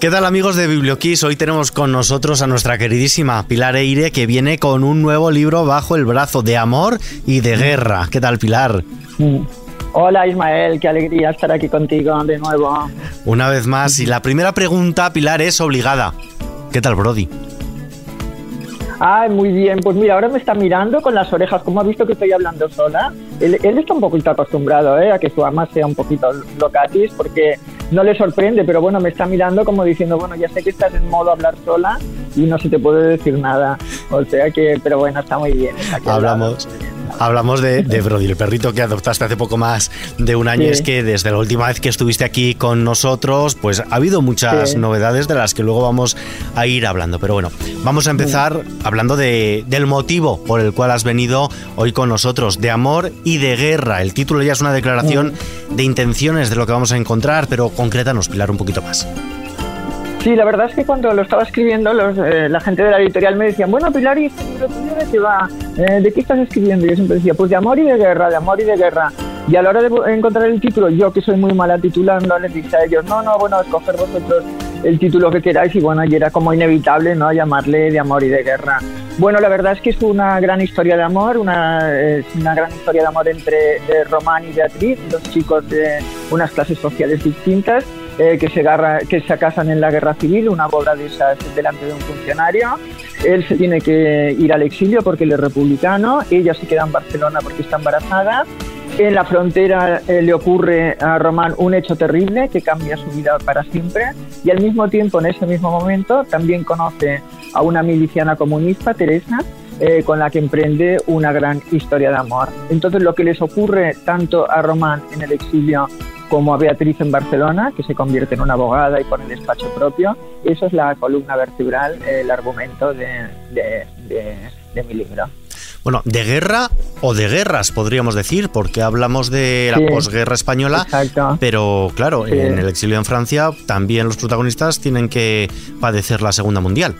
¿Qué tal amigos de Biblioquiz? Hoy tenemos con nosotros a nuestra queridísima Pilar Eire que viene con un nuevo libro bajo el brazo de amor y de guerra. ¿Qué tal Pilar? Mm. Hola Ismael, qué alegría estar aquí contigo de nuevo. Una vez más, y la primera pregunta, Pilar, es obligada. ¿Qué tal Brody? Ah, muy bien. Pues mira, ahora me está mirando con las orejas. Como ha visto que estoy hablando sola, él, está un poquito acostumbrado ¿eh? a que su ama sea un poquito locatis, porque no le sorprende, pero bueno, me está mirando como diciendo, bueno, ya sé que estás en modo hablar sola y no se te puede decir nada. O sea que, pero bueno, está muy bien. Hablamos. Hablamos de, Brody, el perrito que adoptaste hace poco más de un año. Es que desde la última vez que estuviste aquí con nosotros, pues ha habido muchas novedades de las que luego vamos a ir hablando. Pero bueno, vamos a empezar hablando de, del motivo por el cual has venido hoy con nosotros, de amor y de guerra. El título ya es una declaración de intenciones de lo que vamos a encontrar, pero concrétanos, Pilar, un poquito más. Sí, la verdad es que cuando lo estaba escribiendo, eh, la gente de la editorial me decían, bueno, Pilar, ¿y este libro de qué va? Eh, ¿De qué estás escribiendo? Yo siempre decía, pues de amor y de guerra, de amor y de guerra. Y a la hora de encontrar el título, yo que soy muy mala titulando, les dije a ellos, no, no, bueno, escoger vosotros el título que queráis y bueno, y era como inevitable, ¿no? Llamarle de amor y de guerra. Bueno, la verdad es que es una gran historia de amor, una, es una gran historia de amor entre Román y Beatriz, dos chicos de unas clases sociales distintas eh, que, se que se casan en la guerra civil, una boda de esas delante de un funcionario. Él se tiene que ir al exilio porque él es republicano, ella se queda en Barcelona porque está embarazada. En la frontera eh, le ocurre a Román un hecho terrible que cambia su vida para siempre y al mismo tiempo, en ese mismo momento, también conoce a una miliciana comunista, Teresa, eh, con la que emprende una gran historia de amor. Entonces lo que les ocurre tanto a Román en el exilio como a Beatriz en Barcelona, que se convierte en una abogada y pone despacho propio. Eso es la columna vertebral, el argumento de, mi libro. Bueno, de guerra o de guerras, podríamos decir, porque hablamos de la posguerra española, pero claro, en el exilio en Francia también los protagonistas tienen que padecer la Segunda Mundial.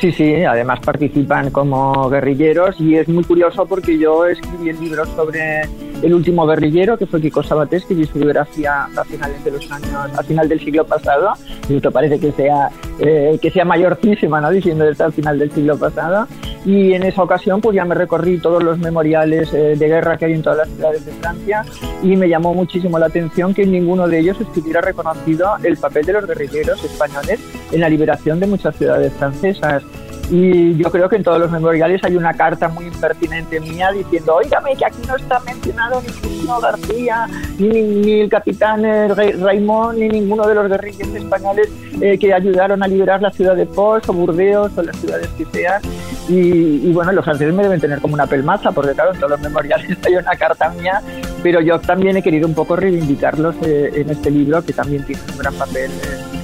Sí, sí, además participan como guerrilleros y es muy curioso porque yo escribí el libro sobre el último guerrillero, que fue Kiko Sabatés, que su biografía a finales de los años, a final del siglo pasado, y esto parece que sea, eh, que sea mayortísima, ¿no? diciendo esto al final del siglo pasado, y en esa ocasión pues ya me recorrí todos los memoriales eh, de guerra que hay en todas las ciudades de Francia y me llamó muchísimo la atención que en ninguno de ellos estuviera reconocido el papel de los guerrilleros españoles en la liberación de muchas ciudades francesas. Y yo creo que en todos los memoriales hay una carta muy impertinente mía diciendo, oígame, que aquí no está mencionado ni Cristina García, ni, el capitán eh, Raimón, ni ninguno de los guerrilleros españoles eh, que ayudaron a liberar la ciudad de Pos o Burdeos o las ciudades que sean. Y, bueno, los franceses me deben tener como una pelmaza, porque claro, en todos los memoriales hay una carta mía, pero yo también he querido un poco reivindicarlos eh, en este libro, que también tiene un gran papel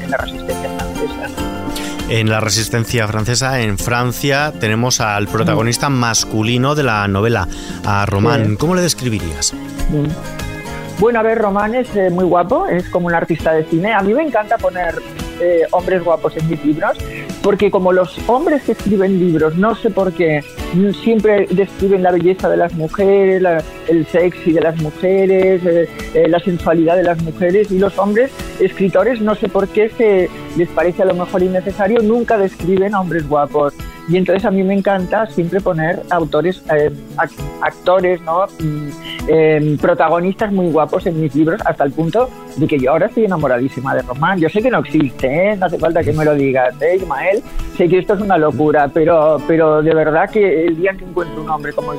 en la resistencia francesa. En la resistencia francesa, en Francia, tenemos al protagonista masculino de la novela, a Román. ¿Cómo le describirías? Bueno, a ver, Román es eh, muy guapo, es como un artista de cine. A mí me encanta poner eh, hombres guapos en mis libros, porque como los hombres que escriben libros, no sé por qué, siempre describen la belleza de las mujeres, el sexy de las mujeres, eh, eh, la sensualidad de las mujeres, y los hombres escritores, no sé por qué se les parece a lo mejor innecesario, nunca describen hombres guapos. Y entonces a mí me encanta siempre poner autores, eh, actores, ¿no? Em, protagonistas muy guapos en mis libros, hasta el punto de que yo ahora estoy enamoradísima de Román. Yo sé que no existe, ¿eh? no hace falta que me lo digas, ¿eh, Ismael? Sé que esto es una locura, pero, pero de verdad que el día que encuentro un hombre como,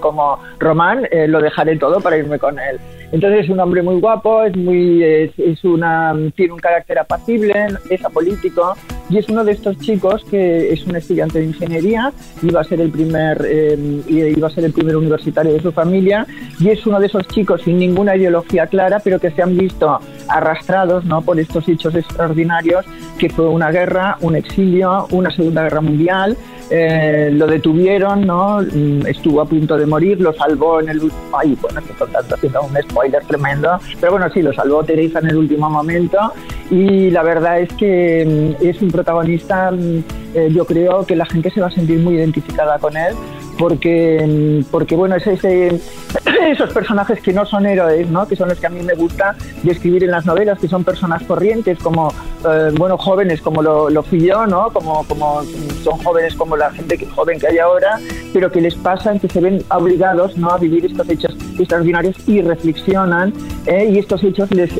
como Román, eh, lo dejaré todo para irme con él. Entonces es un hombre muy guapo, es muy, es, una, tiene un carácter apacible, es apolítico y es uno de estos chicos que es un estudiante de ingeniería, iba a ser el primer, eh, iba a ser el primer universitario de su familia y es uno de esos chicos sin ninguna ideología clara, pero que se han visto arrastrados ¿no? por estos hechos extraordinarios que fue una guerra, un exilio, una segunda guerra mundial eh, lo detuvieron, ¿no? Mm, estuvo a punto de morir, lo salvó en el último... Ay, bueno, estoy haciendo un spoiler tremendo, pero bueno, sí, lo salvó Teresa en el último momento y la verdad es que mm, es un protagonista, mm, eh, yo creo que la gente se va a sentir muy identificada con él porque, porque bueno, es ese, esos personajes que no son héroes, ¿no? que son los que a mí me gusta describir en las novelas, que son personas corrientes, como, eh, bueno, jóvenes como lo, lo, fui yo, ¿no? como, como son jóvenes como la gente que, joven que hay ahora, pero que les pasan, que se ven obligados ¿no? a vivir estos hechos extraordinarios y reflexionan, ¿eh? y estos hechos les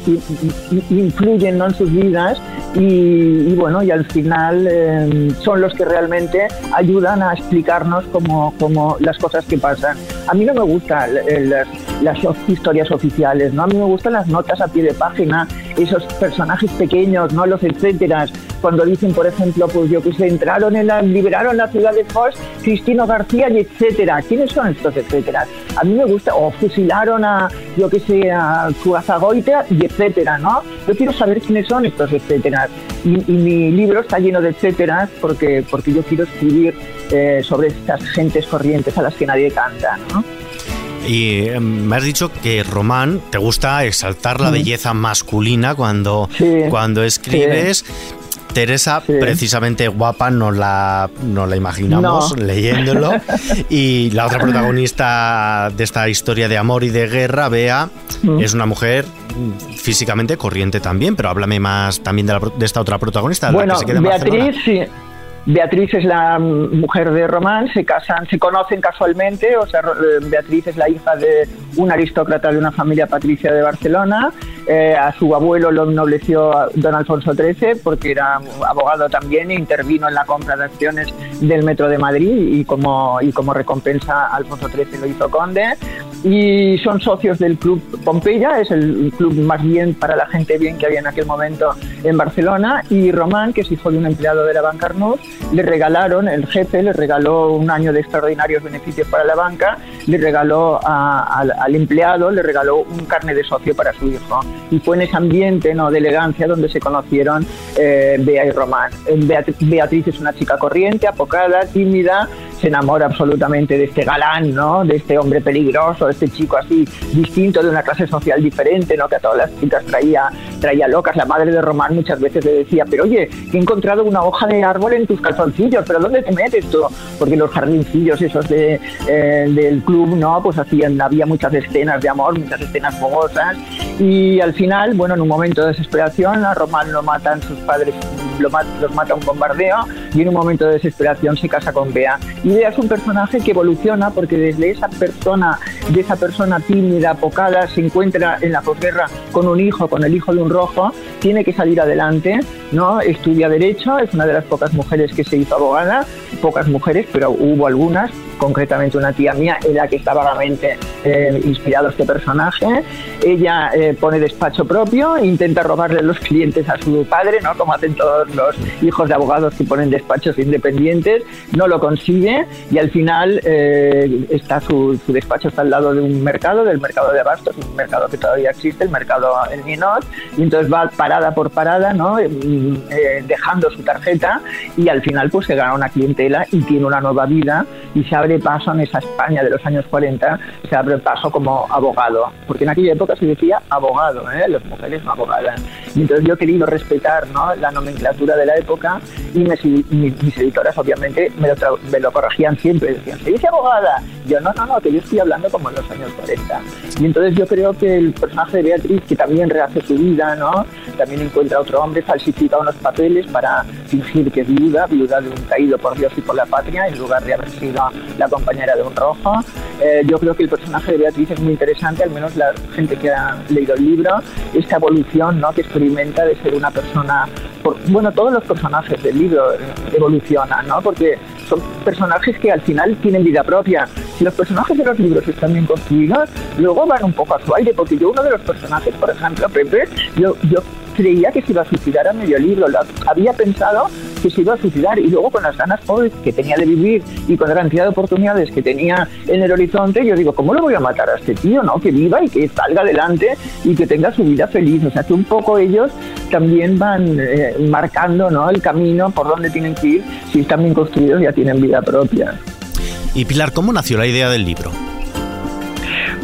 influyen ¿no? en sus vidas, y, bueno, y al final eh, son los que realmente ayudan a explicarnos cómo, cómo las cosas que pasan. A mí no me gustan las, las historias oficiales, ¿no? A mí me gustan las notas a pie de página, esos personajes pequeños, ¿no? Los etcétera. Cuando dicen, por ejemplo, pues yo que sé, entraron en la, liberaron la ciudad de Foz, Cristino García y etcétera. ¿Quiénes son estos etcétera? A mí me gusta, o fusilaron a, yo que sé, a Zuazagoita y etcétera, ¿no? Yo quiero saber quiénes son estos etcétera. Y, mi libro está lleno de etcétera porque, porque yo quiero escribir eh, sobre estas gentes corrientes a las que nadie canta, ¿no? Y em, me has dicho que Román te gusta exaltar la belleza masculina cuando, cuando escribes. Teresa, precisamente guapa, no la, no la imaginamos leyéndolo. Y la otra protagonista de esta historia de amor y de guerra, Bea, es una mujer físicamente corriente también, pero háblame más también de, de esta otra protagonista. Bueno, Beatriz, sí. Beatriz es la mujer de Román, se casan, se conocen casualmente, o sea, eh, Beatriz es la hija de un aristócrata de una familia patricia de Barcelona, eh, a su abuelo lo ennobleció don Alfonso XIII porque era abogado también e intervino en la compra de acciones del Metro de Madrid y como, y como recompensa Alfonso XIII lo hizo conde y son socios del Club Pompeya, es el club más bien para la gente bien que había en aquel momento en Barcelona, y Román, que es hijo de un empleado de la banca Arnús, le regalaron, el jefe le regaló un año de extraordinarios beneficios para la banca, le regaló al, empleado, le regaló un carne de socio para su hijo. Y fue en ese ambiente ¿no? de elegancia donde se conocieron eh, Bea y Román. Beatriz es una chica corriente, apocada, tímida, se enamora absolutamente de este galán, ¿no? De este hombre peligroso, de este chico así distinto, de una clase social diferente, ¿no? Que a todas las chicas traía, traía locas. La madre de Román muchas veces le decía, pero oye, he encontrado una hoja de árbol en tus calzoncillos, pero ¿dónde te metes tú? Porque los jardincillos esos de, eh, del club, ¿no? Pues hacían, había muchas escenas de amor, muchas escenas fogosas y al final, bueno, en un momento de desesperación, a Román lo matan sus padres, lo los mata un bombardeo y en un momento de desesperación se casa con Bea. Y Bea es un personaje que evoluciona porque desde esa persona, de esa persona tímida, apocada, se encuentra en la posguerra con un hijo, con el hijo de un rojo, tiene que salir adelante, ¿no? Estudia Derecho, es una de las pocas mujeres que se hizo abogada, pocas mujeres, pero hubo algunas, concretamente una tía mía, en la que está vagamente eh, inspirado este personaje. Ella eh, pone despacho propio, intenta robarle los clientes a su padre, ¿no? como hacen todos los hijos de abogados que ponen despachos independientes, no lo consigue y al final eh, está su, despacho está al lado de un mercado, del mercado de abastos, un mercado que todavía existe, el mercado El Ninot, y entonces va parada por parada, ¿no? dejando su tarjeta y al final pues se gana una clientela y tiene una nueva vida y se abre paso en esa España de los años 40, se abre paso como abogado, porque en aquella época se decía abogado, ¿eh? las mujeres no abogadas. Y entonces yo he querido respetar ¿no? la nomenclatura de la época y mis, editoras obviamente me lo, me lo, corregían siempre, decían, ¿se dice abogada? Yo no, no, no, que yo estoy hablando como en los años 40. Y entonces yo creo que el personaje de Beatriz, que también rehace su vida, ¿no? también encuentra a otro hombre, falsifica unos papeles para fingir que es viuda, viuda de un caído por Dios y por la patria, en lugar de haber sido la compañera de un rojo. Eh, yo creo que el personaje de Beatriz es muy interesante, al menos la gente que ha leído el libro, esta evolución ¿no? que experimenta de ser una persona... bueno, todos los personajes del libro evolucionan, ¿no? porque son personajes que al final tienen vida propia. Si los personajes de los libros están bien construidos, luego van un poco a su aire, porque yo uno de los personajes, por ejemplo, Pepe, yo, yo creía que se iba a suicidar a medio libro. había pensado que se iba a suicidar y luego con las ganas que tenía de vivir y con la cantidad de oportunidades que tenía en el horizonte, yo digo, ¿cómo lo voy a matar a este tío? no Que viva y que salga adelante y que tenga su vida feliz. O sea, que un poco ellos también van eh, marcando ¿no? el camino por donde tienen que ir. Si están bien construidos ya tienen vida propia. Y Pilar, ¿cómo nació la idea del libro?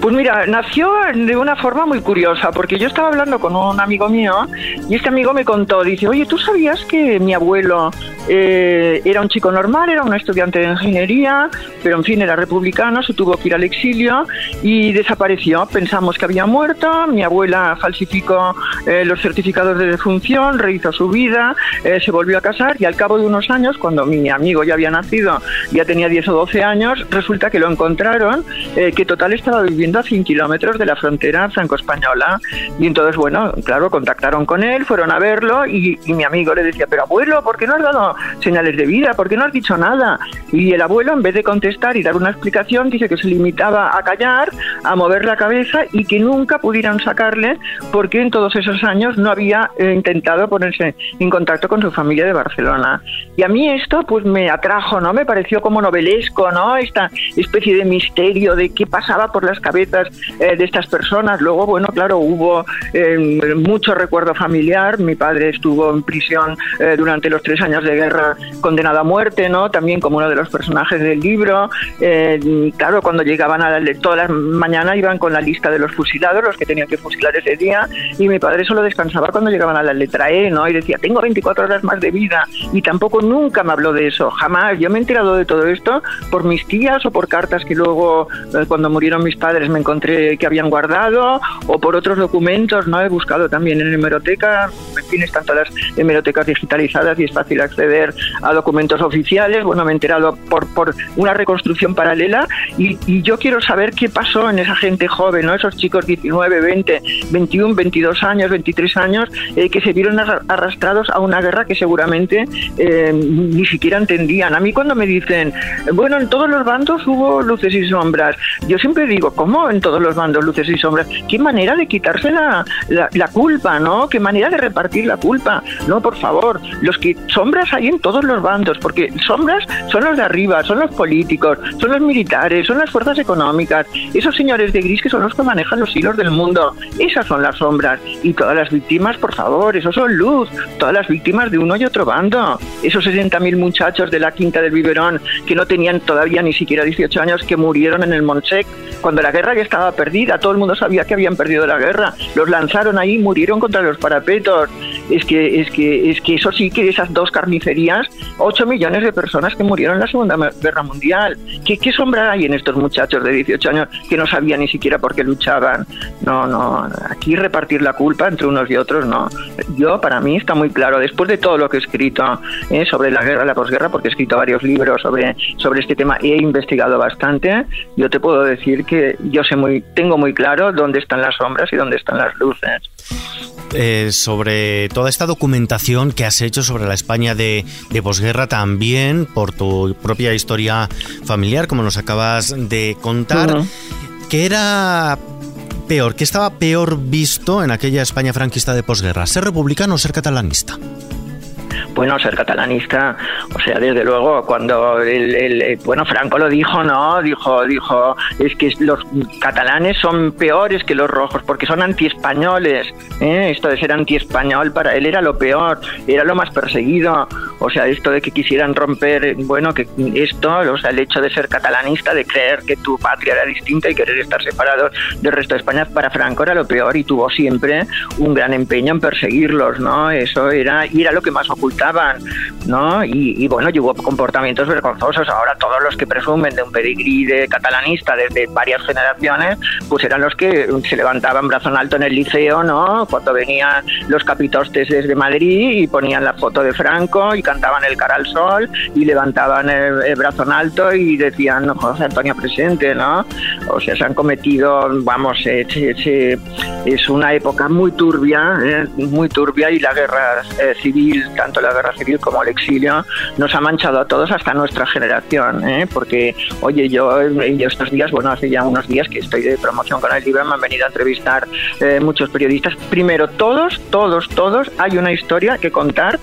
Pues mira, nació de una forma muy curiosa, porque yo estaba hablando con un amigo mío y este amigo me contó, dice, oye, ¿tú sabías que mi abuelo eh, era un chico normal, era un estudiante de ingeniería, pero en fin, era republicano, se tuvo que ir al exilio y desapareció. Pensamos que había muerto, mi abuela falsificó eh, los certificados de defunción, rehizo su vida, eh, se volvió a casar y al cabo de unos años, cuando mi amigo ya había nacido, ya tenía 10 o 12 años, resulta que lo encontraron, que total estaba viviendo a 100 kilómetros de la frontera franco-española. Y entonces, bueno, claro, contactaron con él, fueron a verlo y, y mi amigo le decía, pero abuelo, ¿por qué no has dado señales de vida, ¿por qué no has dicho nada? Y el abuelo, en vez de contestar y dar una explicación, dice que se limitaba a callar, a mover la cabeza y que nunca pudieran sacarle porque en todos esos años no había eh, intentado ponerse en contacto con su familia de Barcelona. Y a mí esto pues me atrajo, ¿no? Me pareció como novelesco, ¿no? Esta especie de misterio de qué pasaba por las cabezas eh, de estas personas. Luego, bueno, claro, hubo eh, mucho recuerdo familiar. Mi padre estuvo en prisión durante los tres años de guerra condenado a muerte, ¿no? También como uno de los personajes del libro. Eh, claro, cuando llegaban a la, todas las mañanas iban con la lista de los fusilados, los que tenían que fusilar ese día, y mi padre solo descansaba cuando llegaban a la letra E, ¿no? Y decía, tengo 24 horas más de vida, y tampoco nunca me habló de eso, jamás. Yo me he enterado de todo esto por mis tías o por cartas que luego, eh, cuando murieron mis padres, me encontré que habían guardado, o por otros documentos, ¿no? He buscado también en hemeroteca, en fin, están todas las hemerotecas digitalizadas y es fácil acceder a documentos oficiales. Bueno, me he enterado por, por una reconstrucción paralela y, yo quiero saber qué pasó en esa gente joven, esos chicos 19, 20, 21, 22 años, 23 años, eh, que se vieron arrastrados a una guerra que seguramente eh, ni siquiera entendían. A mí cuando me dicen, bueno, en todos los bandos hubo luces y sombras, yo siempre digo, ¿cómo en todos los bandos luces y sombras? ¿Qué manera de quitarse la, la, la culpa, ¿no? ¿Qué manera de repartir la culpa? No, por favor, los que sombras hay en todos los bandos, porque sombras son los de arriba, son los políticos, son los militares, son las fuerzas económicas, esos señores de gris que son los que manejan los hilos del mundo. Esas son las sombras. Y todas las víctimas, por favor, esos son luz, todas las víctimas de uno y otro bando. Esos 60.000 muchachos de la Quinta del Biberón que no tenían todavía ni siquiera 18 años que murieron en el Montsec cuando la guerra ya estaba perdida, todo el mundo sabía que habían perdido la guerra. Los lanzaron ahí, murieron contra los parapetos. Es que es que es que eso sí que esas dos carnicerías 8 millones de personas que murieron en la Segunda Guerra Mundial. ¿Qué, ¿Qué, sombra hay en estos muchachos de 18 años que no sabían ni siquiera por qué luchaban? No, no, aquí repartir la culpa entre unos y otros, no. Yo, para mí, está muy claro, después de todo lo que he escrito eh, sobre la guerra, la posguerra, porque he escrito varios libros sobre, sobre este tema y he investigado bastante, yo te puedo decir que yo sé muy, tengo muy claro dónde están las sombras y dónde están las luces. Eh, sobre toda esta documentación que has hecho sobre la España de, posguerra también, por tu propia historia familiar, como nos acabas de contar. ¿Qué era peor? ¿Qué estaba peor visto en aquella España franquista de posguerra? ¿Ser republicano o ser catalanista? Bueno, ser catalanista, o sea, desde luego, cuando el, bueno, Franco lo dijo, ¿no? Dijo, dijo, es que los catalanes son peores que los rojos porque son antiespañoles, ¿eh? Esto de ser antiespañol para él era lo peor, era lo más perseguido, o sea, esto de que quisieran romper, bueno, que esto, o sea, el hecho de ser catalanista, de creer que tu patria era distinta y querer estar separado del resto de España, para Franco era lo peor y tuvo siempre un gran empeño en perseguirlos, ¿no? Eso era, y era lo que más ocultaba ¿no? Y, bueno, llevó comportamientos vergonzosos. Ahora todos los que presumen de un pedigrí de catalanista desde varias generaciones, pues eran los que se levantaban brazo en alto en el liceo, ¿no? Cuando venían los capitostes desde Madrid y ponían la foto de Franco y cantaban el cara al sol y levantaban el, brazo en alto y decían, José Antonio presente, ¿no? O sea, se han cometido, vamos, es una época muy turbia, ¿eh? muy turbia y la guerra eh, civil, tanto la guerra civil como el exilio nos ha manchado a todos hasta nuestra generación, ¿eh? porque, oye, yo, estos días, bueno, hace ya unos días que estoy de promoción con el libro, me han venido a entrevistar eh, muchos periodistas. Primero, todos, todos, todos, hay una historia que contar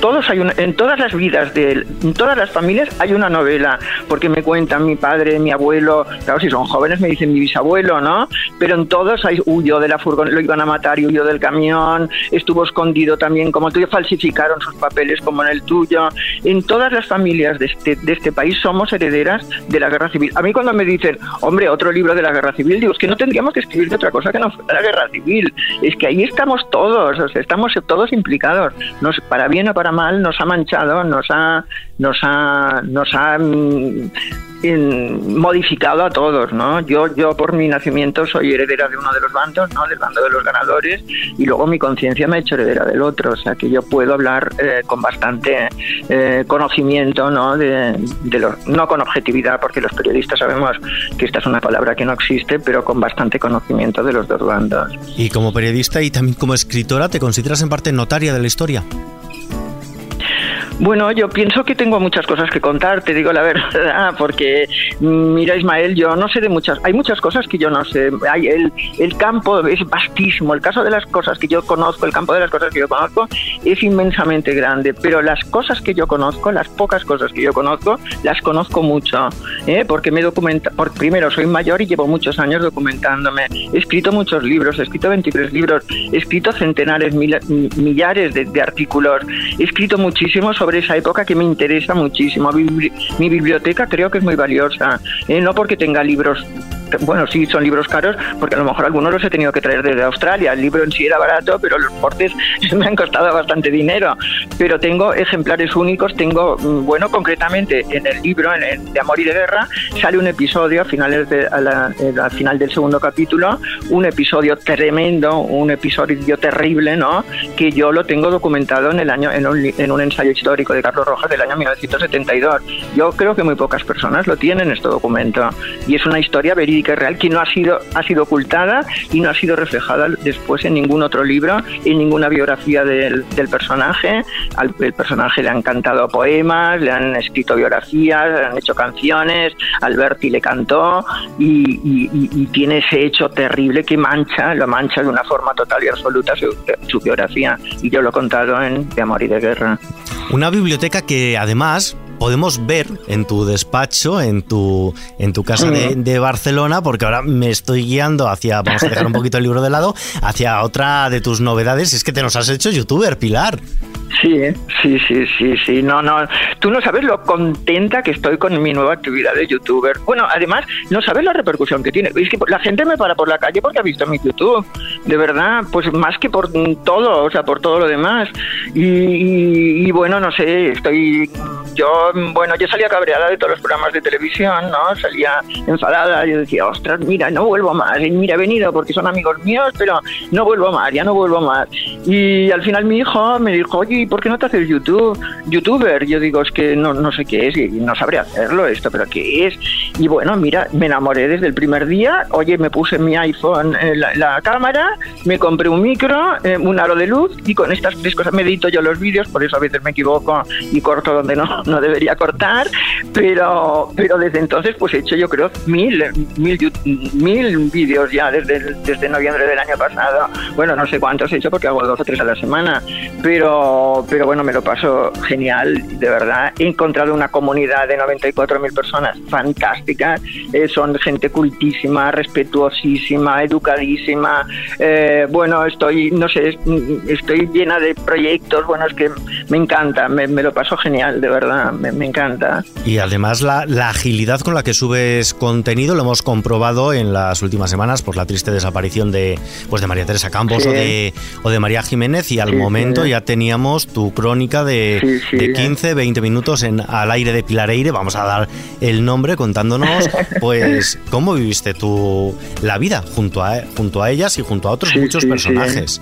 todos hay en todas las vidas de en todas las familias hay una novela, porque me cuentan mi padre, mi abuelo, claro, si son jóvenes me dicen mi bisabuelo, ¿no? Pero en todos hay huyó de la furgoneta, lo iban a matar y huyó del camión, estuvo escondido también como tú, falsificaron sus papeles como en el tuyo. En todas las familias de este, de este país somos herederas de la guerra civil. A mí cuando me dicen, hombre, otro libro de la guerra civil, digo, es que no tendríamos que escribir de otra cosa que no fuera la guerra civil. Es que ahí estamos todos, o sea, estamos todos implicados. Nos, para bien o para mal, nos ha manchado, nos ha, nos ha, nos ha mm, modificado a todos, ¿no? Yo, yo por mi nacimiento soy heredera de uno de los bandos, ¿no? Del bando de los ganadores y luego mi conciencia me ha hecho heredera del otro, o sea que yo puedo hablar eh, con bastante eh, conocimiento, ¿no? De, no con objetividad, porque los periodistas sabemos que esta es una palabra que no existe, pero con bastante conocimiento de los dos bandos. Y como periodista y también como escritora, ¿te consideras en parte notaria de la historia? Bueno, yo pienso que tengo muchas cosas que contar, te digo la verdad, porque mira Ismael, yo no sé de muchas, hay muchas cosas que yo no sé, hay el, el campo es vastísimo, el caso de las cosas que yo conozco, el campo de las cosas que yo conozco es inmensamente grande, pero las cosas que yo conozco, las pocas cosas que yo conozco, las conozco mucho, ¿eh? porque me documenta, por, primero soy mayor y llevo muchos años documentándome, he escrito muchos libros, he escrito 23 libros, he escrito centenares, millares de, de artículos, he escrito muchísimo sobre esa época que me interesa muchísimo. Mi biblioteca creo que es muy valiosa, ¿eh? no porque tenga libros bueno, sí, son libros caros, porque a lo mejor algunos los he tenido que traer desde Australia. El libro en sí era barato, pero los portes me han costado bastante dinero. Pero tengo ejemplares únicos, tengo, mm, bueno, concretamente en el libro, en, De Amor y de Guerra, sale un episodio a finales de, eh, al final del segundo capítulo, un episodio tremendo, un episodio terrible, ¿no? Que yo lo tengo documentado en el año, en un, en un ensayo histórico de Carlos Rojas del año 1972. Yo creo que muy pocas personas lo tienen este documento. Y es una historia verídica real que no ha sido, ha sido ocultada y no ha sido reflejada después en ningún otro libro, en ninguna biografía del, personaje. Al el personaje le han cantado poemas, le han escrito biografías, le han hecho canciones, Alberti le cantó y, tiene ese hecho terrible que mancha, lo mancha de una forma total y absoluta su, su biografía. Y yo lo he contado en De Amor y de Guerra. Una biblioteca que además podemos ver en tu despacho, en tu, en tu casa de, Barcelona, porque ahora me estoy guiando hacia, vamos a dejar un poquito el libro de lado, hacia otra de tus novedades, es que te nos has hecho youtuber, Pilar. Sí, sí, sí, sí, sí. No, no. Tú no sabes lo contenta que estoy con mi nueva actividad de youtuber. Bueno, además, no sabes la repercusión que tiene. Es que la gente me para por la calle porque ha visto mi YouTube. De verdad, pues más que por todo, o sea, por todo lo demás. Y, bueno, no sé, estoy. Yo, bueno, yo salía cabreada de todos los programas de televisión, ¿no? Salía enfadada. Yo decía, ostras, mira, no vuelvo más. Mira, he venido porque son amigos míos, pero no vuelvo más, ya no vuelvo más. Y al final mi hijo me dijo, oye, ¿por qué no te haces YouTube, youtuber? Yo digo, es que no, no sé qué es, y no sabré hacerlo esto, pero ¿qué es? Y bueno, mira, me enamoré desde el primer día, oye, me puse mi iPhone en la, cámara, me compré un micro, eh, un aro de luz, y con estas tres cosas me edito yo los vídeos, por eso a veces me equivoco y corto donde no, no debería cortar, pero, pero desde entonces pues he hecho yo creo mil, mil, mil vídeos ya desde, desde noviembre del año pasado. Bueno, no sé cuántos he hecho porque hago dos o tres a la semana, pero pero, bueno, me lo paso genial, de verdad. He encontrado una comunidad de 94.000 personas fantástica, eh, son gente cultísima, respetuosísima, educadísima. Eh, bueno, estoy, no sé, estoy llena de proyectos, bueno, es que me encanta, me, lo paso genial, de verdad, me, encanta. Y además la, agilidad con la que subes contenido lo hemos comprobado en las últimas semanas por la triste desaparición de, pues de María Teresa Campos o, de, o de María Jiménez y al momento ya teníamos tu crónica de, 15, 20 minutos en Al aire de Pilareire. Vamos a dar el nombre contándonos, pues, cómo viviste tú la vida junto a, junto a ellas y junto a otros muchos personajes.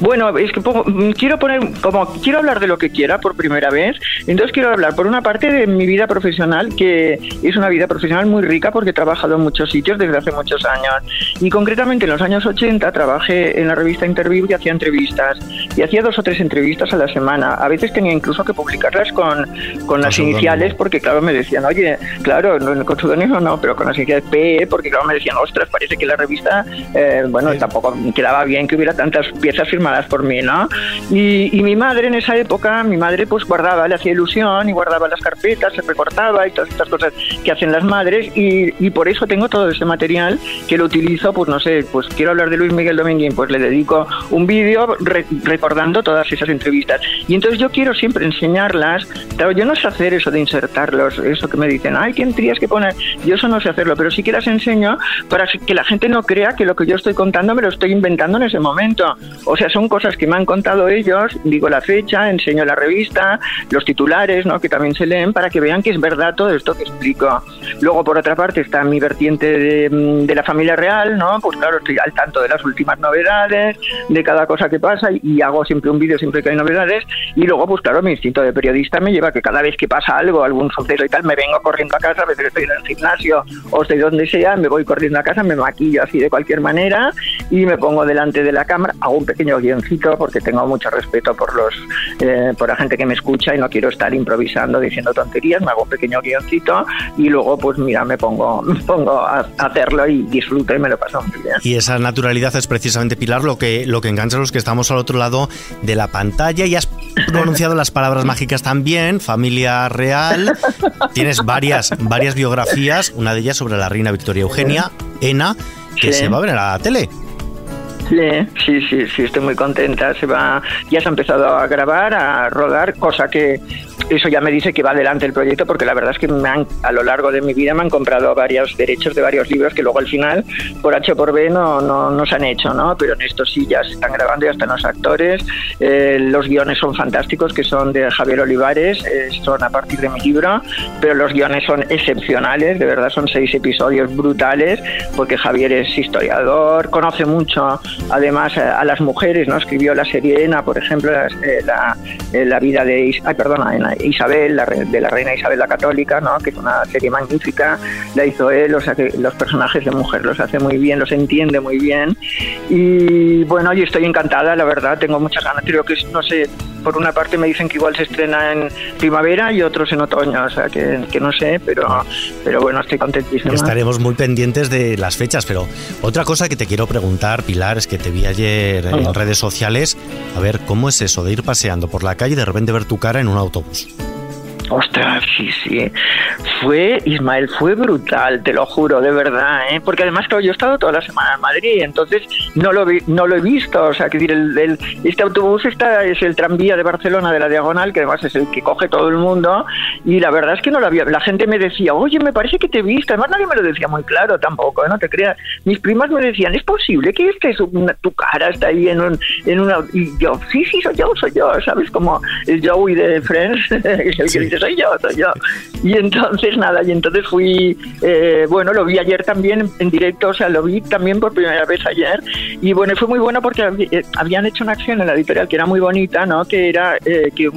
Bueno, es que mm, quiero poner, como quiero hablar de lo que quiera por primera vez, entonces quiero hablar por una parte de mi vida profesional, que es una vida profesional muy rica porque he trabajado en muchos sitios desde hace muchos años. Y concretamente en los años 80 trabajé en la revista Interview y hacía entrevistas. Y hacía dos o tres entrevistas a la semana. A veces tenía incluso que publicarlas con, con las iniciales porque, claro, me decían, oye, claro, con pseudónimo no, pero con las iniciales P, porque, claro, me decían, ostras, parece que la revista, eh, bueno, tampoco quedaba bien que hubiera tantas piezas firmadas por mí, ¿no? Y, y mi madre en esa época, mi madre pues guardaba, le hacía ilusión y guardaba las carpetas, se recortaba y todas estas cosas que hacen las madres y, y por eso tengo todo ese material que lo utilizo, pues no sé, pues quiero hablar de Luis Miguel Dominguín, pues le dedico un vídeo recordando todas esas entrevistas. Y entonces yo quiero siempre enseñarlas, claro, yo no sé hacer eso de insertarlos, eso que me dicen, ay, ¿quién tendrías que poner? Yo eso no sé hacerlo, pero sí que las enseño para que la gente no crea que lo que yo estoy contando me lo estoy inventando en ese momento. O sea, son cosas que me han contado ellos, digo la fecha, enseño la revista, los titulares, ¿no? que también se leen, para que vean que es verdad todo esto que explico. Luego, por otra parte, está mi vertiente de, de la familia real, ¿no? Pues claro, estoy al tanto de las últimas novedades, de cada cosa que pasa y hago siempre un vídeo siempre que hay novedades. Y luego, pues claro, mi instinto de periodista me lleva a que cada vez que pasa algo, algún suceso y tal, me vengo corriendo a casa, a veces estoy en el gimnasio o estoy donde sea, me voy corriendo a casa, me maquillo así de cualquier manera y me pongo delante de la cámara, hago un pequeño guioncito porque tengo mucho respeto por los eh, por la gente que me escucha y no quiero estar improvisando diciendo tonterías, me hago un pequeño guioncito y luego pues mira, me pongo, me pongo a hacerlo y disfruto y me lo paso muy bien. Y esa naturalidad es precisamente, Pilar, lo que, lo que engancha a los que estamos al otro lado de la pantalla y has pronunciado las palabras mágicas también, familia real. Tienes varias, varias biografías, una de ellas sobre la reina Victoria Eugenia, Ena, que se va a ver a la tele. Sí, sí, sí, estoy muy contenta. Se va, ya se ha empezado a grabar, a rodar, cosa que eso ya me dice que va adelante el proyecto porque la verdad es que me han, a lo largo de mi vida me han comprado varios derechos de varios libros que luego al final por H o por B no, no, se han hecho, ¿no? Pero en estos sí ya se están grabando, ya están los actores, eh, los guiones son fantásticos que son de Javier Olivares, eh, son a partir de mi libro, pero los guiones son excepcionales, de verdad son seis episodios brutales porque Javier es historiador, conoce mucho además a, las mujeres, ¿no? Escribió la serie Ena, por ejemplo, la, eh, la, vida de... Ay, perdona, Ena, Isabel, la, de la reina Isabel la Católica, ¿no? que es una serie magnífica, la hizo él, o sea que los personajes de mujer los hace muy bien, los entiende muy bien. Y bueno, yo estoy encantada, la verdad, tengo muchas ganas, creo que no sé, por una parte me dicen que igual se estrena en primavera y otros en otoño, o sea que, que no sé, pero, pero bueno, estoy contentísima. Estaremos muy pendientes de las fechas, pero otra cosa que te quiero preguntar, Pilar, es que te vi ayer en redes sociales, a ver, ¿cómo es eso de ir paseando por la calle y de repente ver tu cara en un autobús? Ostras, sí, sí. Fue, Ismael, fue brutal, te lo juro, de verdad, ¿eh? Porque además, claro, yo he estado toda la semana en Madrid, entonces no lo, vi, no lo he visto. O sea, que decir, el, este autobús está, es el tranvía de Barcelona de la Diagonal, que además es el que coge todo el mundo, y la verdad es que no lo había. La gente me decía, oye, me parece que te he visto. Además, nadie me lo decía muy claro tampoco, ¿eh? no te creas. Mis primas me decían, ¿es posible que este, tu cara está ahí en, un, en una. Y yo, sí, sí, soy yo, soy yo, ¿sabes? Como el Joey de Friends, el que dice, soy yo, soy yo. Y entonces, nada, y entonces fui, eh, bueno, lo vi ayer también en directo, o sea, lo vi también por primera vez ayer. Y bueno, fue muy bueno porque eh, habían hecho una acción en la editorial que era muy bonita, ¿no? Que era eh, que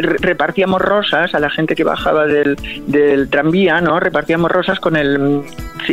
repartíamos rosas a la gente que bajaba del, del tranvía, ¿no? Repartíamos rosas con el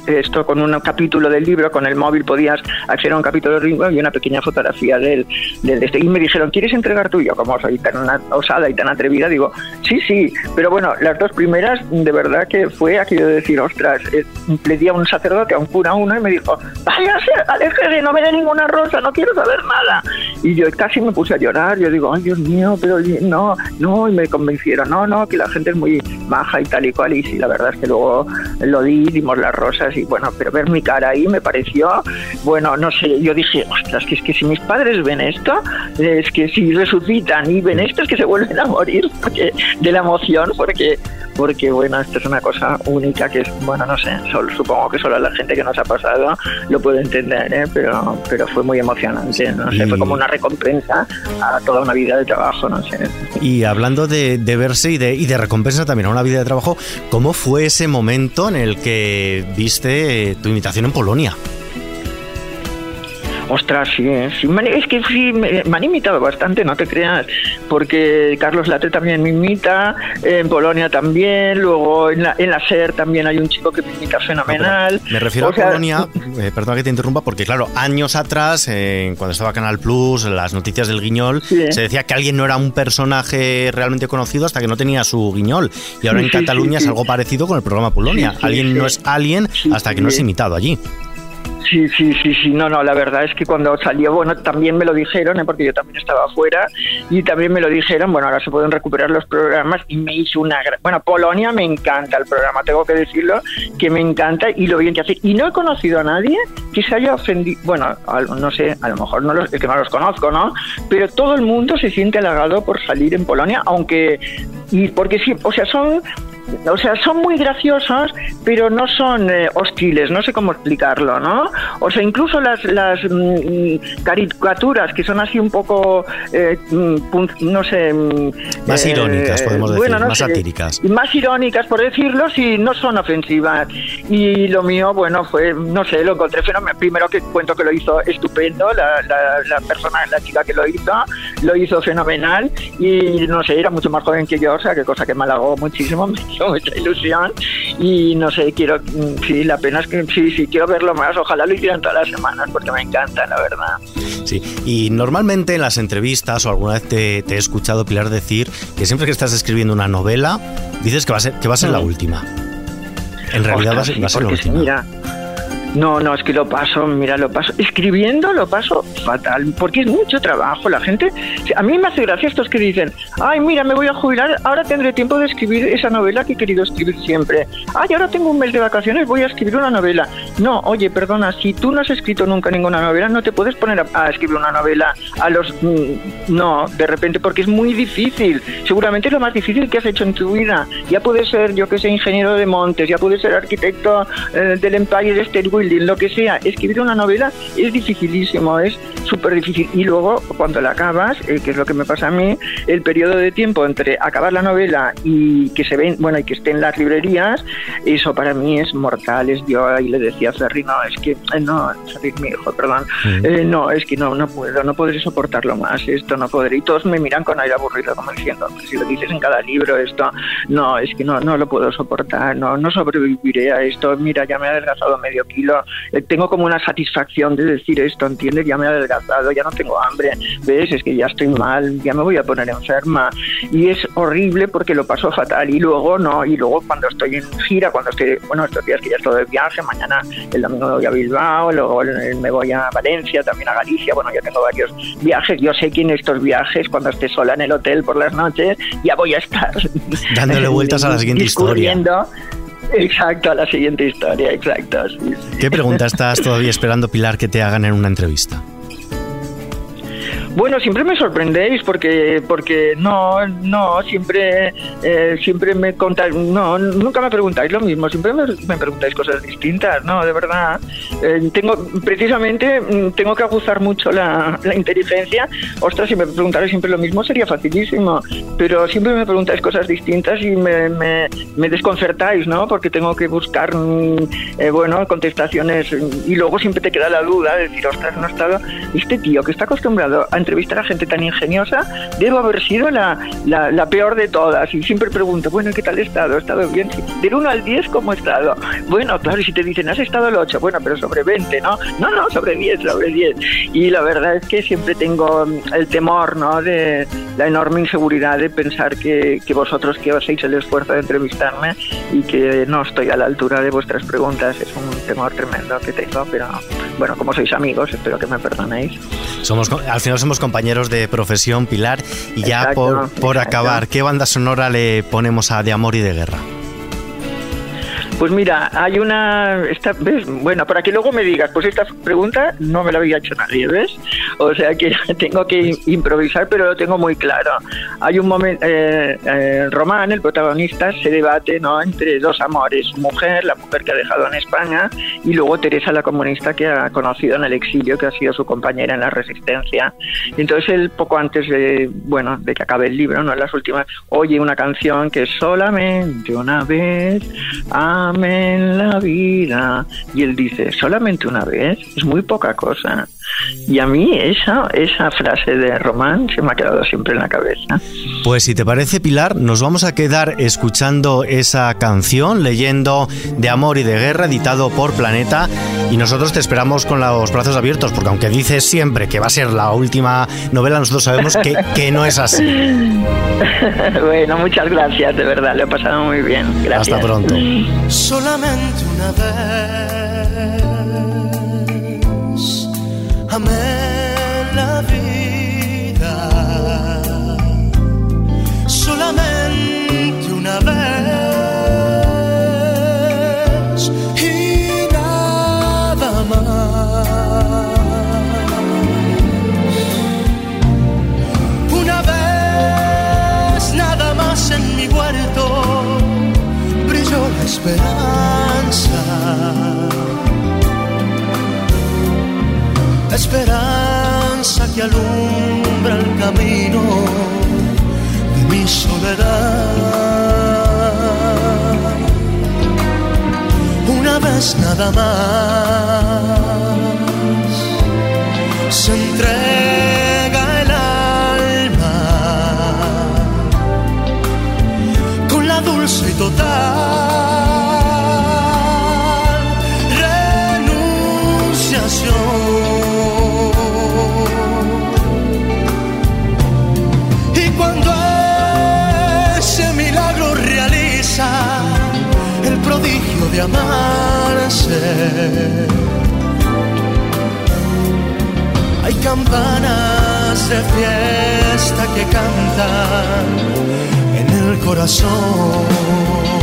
esto con un capítulo del libro, con el móvil podías acceder a un capítulo del libro y una pequeña fotografía del, del este. Y me dijeron, ¿quieres entregar tuyo? Como soy tan osada y tan atrevida, digo, sí, sí, pero bueno, las dos primeras, de verdad que fue aquello de decir, ostras, eh, le di a un sacerdote, a un cura uno, y me dijo, váyase, aléjese, no me dé ninguna rosa, no quiero saber nada. Y yo casi me puse a llorar, yo digo, ay Dios mío, pero no, no, y me convencieron, no, no, que la gente es muy maja y tal y cual, y sí, la verdad es que luego lo di, dimos las rosas, y bueno, pero ver mi cara ahí me pareció, bueno, no sé, yo dije, ostras, que es que si mis padres ven esto, es que si resucitan y ven esto, es que se vuelven a morir porque, de la emoción, porque, porque bueno, esto es una cosa única que es, bueno, no sé, solo, supongo que solo la gente que nos ha pasado lo puede entender, ¿eh? pero, pero fue muy emocionante, no sé, fue como una recompensa a toda una vida de trabajo, no sé. Y hablando de, de verse y de, y de recompensa también a una vida de trabajo, ¿cómo fue ese momento en el que viste tu invitación en Polonia? Ostras, sí, ¿eh? es que sí, me, han imitado bastante, no te creas, porque Carlos Latre también me imita, en Polonia también, luego en la, en la SER también hay un chico que me imita fenomenal. me refiero a Polonia, eh, perdón que te interrumpa, porque claro, años atrás, eh, cuando estaba Canal Plus, las noticias del guiñol, se decía que alguien no era un personaje realmente conocido hasta que no tenía su guiñol. Y ahora en Cataluña es algo parecido con el programa Polonia. alguien no es alguien hasta que no es imitado allí. Sí, sí, sí, sí, no, no, la verdad es que cuando salió, bueno, también me lo dijeron, ¿eh? porque yo también estaba afuera, y también me lo dijeron, bueno, ahora se pueden recuperar los programas, y me hizo una gran... Bueno, Polonia me encanta el programa, tengo que decirlo, que me encanta y lo bien que hace. Y no he conocido a nadie que se haya ofendido, bueno, no sé, a lo mejor no los, es que no los conozco, ¿no? Pero todo el mundo se siente halagado por salir en Polonia, aunque y porque sí, o sea, son o sea, son muy graciosos, pero no son eh, hostiles, no sé cómo explicarlo, ¿no? O sea, incluso las, las mm, caricaturas que son así un poco, eh, mm, no sé... Mm, más eh, irónicas, podemos decir, más satíricas. Más irónicas, por decirlo, si no son ofensivas. Y lo mío, bueno, fue, no sé, lo encontré fenomenal. Primero que cuento que lo hizo estupendo, la, la, persona, la chica que lo hizo, lo hizo fenomenal y, no sé, era mucho más joven que yo, o sea, que cosa que me halagó muchísimo, mucha ilusión y no sé, quiero, mm, sí, la pena es que sí, sí, quiero verlo más, ojalá lo hicieran todas las semanas porque me encanta, la verdad. Sí, y normalmente en las entrevistas o alguna vez te, he escuchado, Pilar, decir que siempre que estás escribiendo una novela, dices que va a ser, que va a ser la mm. última. En realidad va a ser, la última. Mira, no, no, es que lo paso, mira, lo paso. Escribiendo lo paso fatal, porque es mucho trabajo. La gente, a mí me hace gracia estos que dicen, ay, mira, me voy a jubilar, ahora tendré tiempo de escribir esa novela que he querido escribir siempre. Ay, ahora tengo un mes de vacaciones, voy a escribir una novela. No, oye, perdona, si tú no has escrito nunca ninguna novela, no te puedes poner a, escribir una novela a los... Mm, no, de repente, porque es muy difícil. Seguramente es lo más difícil que has hecho en tu vida. Ya puedes ser, yo que sé, ingeniero de montes, ya puedes ser arquitecto eh, del Empire State lo que sea, escribir una novela es dificilísimo, es súper difícil. Y luego, cuando la acabas, eh, que es lo que me pasa a mí, el periodo de tiempo entre acabar la novela y que se ven, bueno, y que esté en las librerías, eso para mí es mortal. Es yo ahí le decía a Ferri, no, es que, eh, no, Ferri, mi hijo, perdón, eh, no, es que no, no puedo, no podré soportarlo más, esto no podré. Y todos me miran con aire aburrido, como diciendo, si lo dices en cada libro, esto, no, es que no, no lo puedo soportar, no, no sobreviviré a esto. Mira, ya me he adelgazado medio kilo, eh, tengo como una satisfacción de decir esto, ¿entiendes? Ya me he adelgazado, ya no tengo hambre, ¿ves? Es que ya estoy mal, ya me voy a poner enferma. Y es horrible porque lo paso fatal. Y luego no, y luego cuando estoy en gira, cuando estoy, bueno, estos días que ya estoy de viaje, mañana el domingo me voy a Bilbao, luego me voy a Valencia, también a Galicia, bueno, ya tengo varios viajes. Yo sé que en estos viajes, cuando esté sola en el hotel por las noches, ya voy a estar dándole vueltas a la siguiente historia. Exacto, a la siguiente historia, exacto. ¿Qué pregunta estás todavía esperando, Pilar, que te hagan en una entrevista? Bueno, siempre me sorprendéis porque porque no no siempre eh, siempre me contáis no nunca me preguntáis lo mismo siempre me, preguntáis cosas distintas no de verdad. Eh, tengo precisamente mm, tengo que aguzar mucho la, inteligencia. Ostras si me preguntarais siempre lo mismo sería facilísimo. Pero siempre me preguntáis cosas distintas y me, me, desconcertáis no porque tengo que buscar mm, eh, bueno contestaciones y luego siempre te queda la duda de decir ostras no ha estado este tío que está acostumbrado a entrevistar a gente tan ingeniosa, debo haber sido la, la, peor de todas. Y siempre pregunto, bueno, ¿qué tal he estado? ¿He estado bien? Del 1 al 10, ¿cómo he estado? Bueno, claro, y si te dicen, has estado el 8, bueno, pero sobre 20, ¿no? No, no, sobre 10, sobre 10. Y la verdad es que siempre tengo mm, el temor, ¿no? De la enorme inseguridad de pensar que, que vosotros que hacéis el esfuerzo de entrevistarme y que no estoy a la altura de vuestras preguntas. Es un temor tremendo que tengo, pero bueno, como sois amigos, espero que me perdonéis. Somos, al final somos compañeros de profesión, Pilar. Y ya por, por acabar, ¿qué banda sonora le ponemos a De Amor y de Guerra? Pues mira, hay una. Esta, ¿ves? Bueno, para que luego me digas, pues esta pregunta no me la había hecho nadie, ¿ves? O sea que tengo que improvisar, pero lo tengo muy claro. Hay un momento. Eh, eh, Román, el protagonista, se debate ¿no? entre dos amores: mujer, la mujer que ha dejado en España, y luego Teresa, la comunista que ha conocido en el exilio, que ha sido su compañera en la resistencia. Y entonces él, poco antes de, bueno, de que acabe el libro, ¿no? en las últimas, oye una canción que es solamente una vez. Ah, en la vida. Y él dice, solamente una vez, es muy poca cosa. Y a mí esa, esa frase de Román se me ha quedado siempre en la cabeza. Pues si te parece, Pilar, nos vamos a quedar escuchando esa canción, leyendo De Amor y de Guerra, editado por Planeta. Y nosotros te esperamos con los brazos abiertos, porque aunque dices siempre que va a ser la última novela, nosotros sabemos que, que no es así. bueno, muchas gracias, de verdad, lo he pasado muy bien. Gracias. Hasta pronto. Solamente una vez esperanza que alumbra el camino de mi soledad. Una vez nada más hay campanas de fiesta que cantan en el corazón.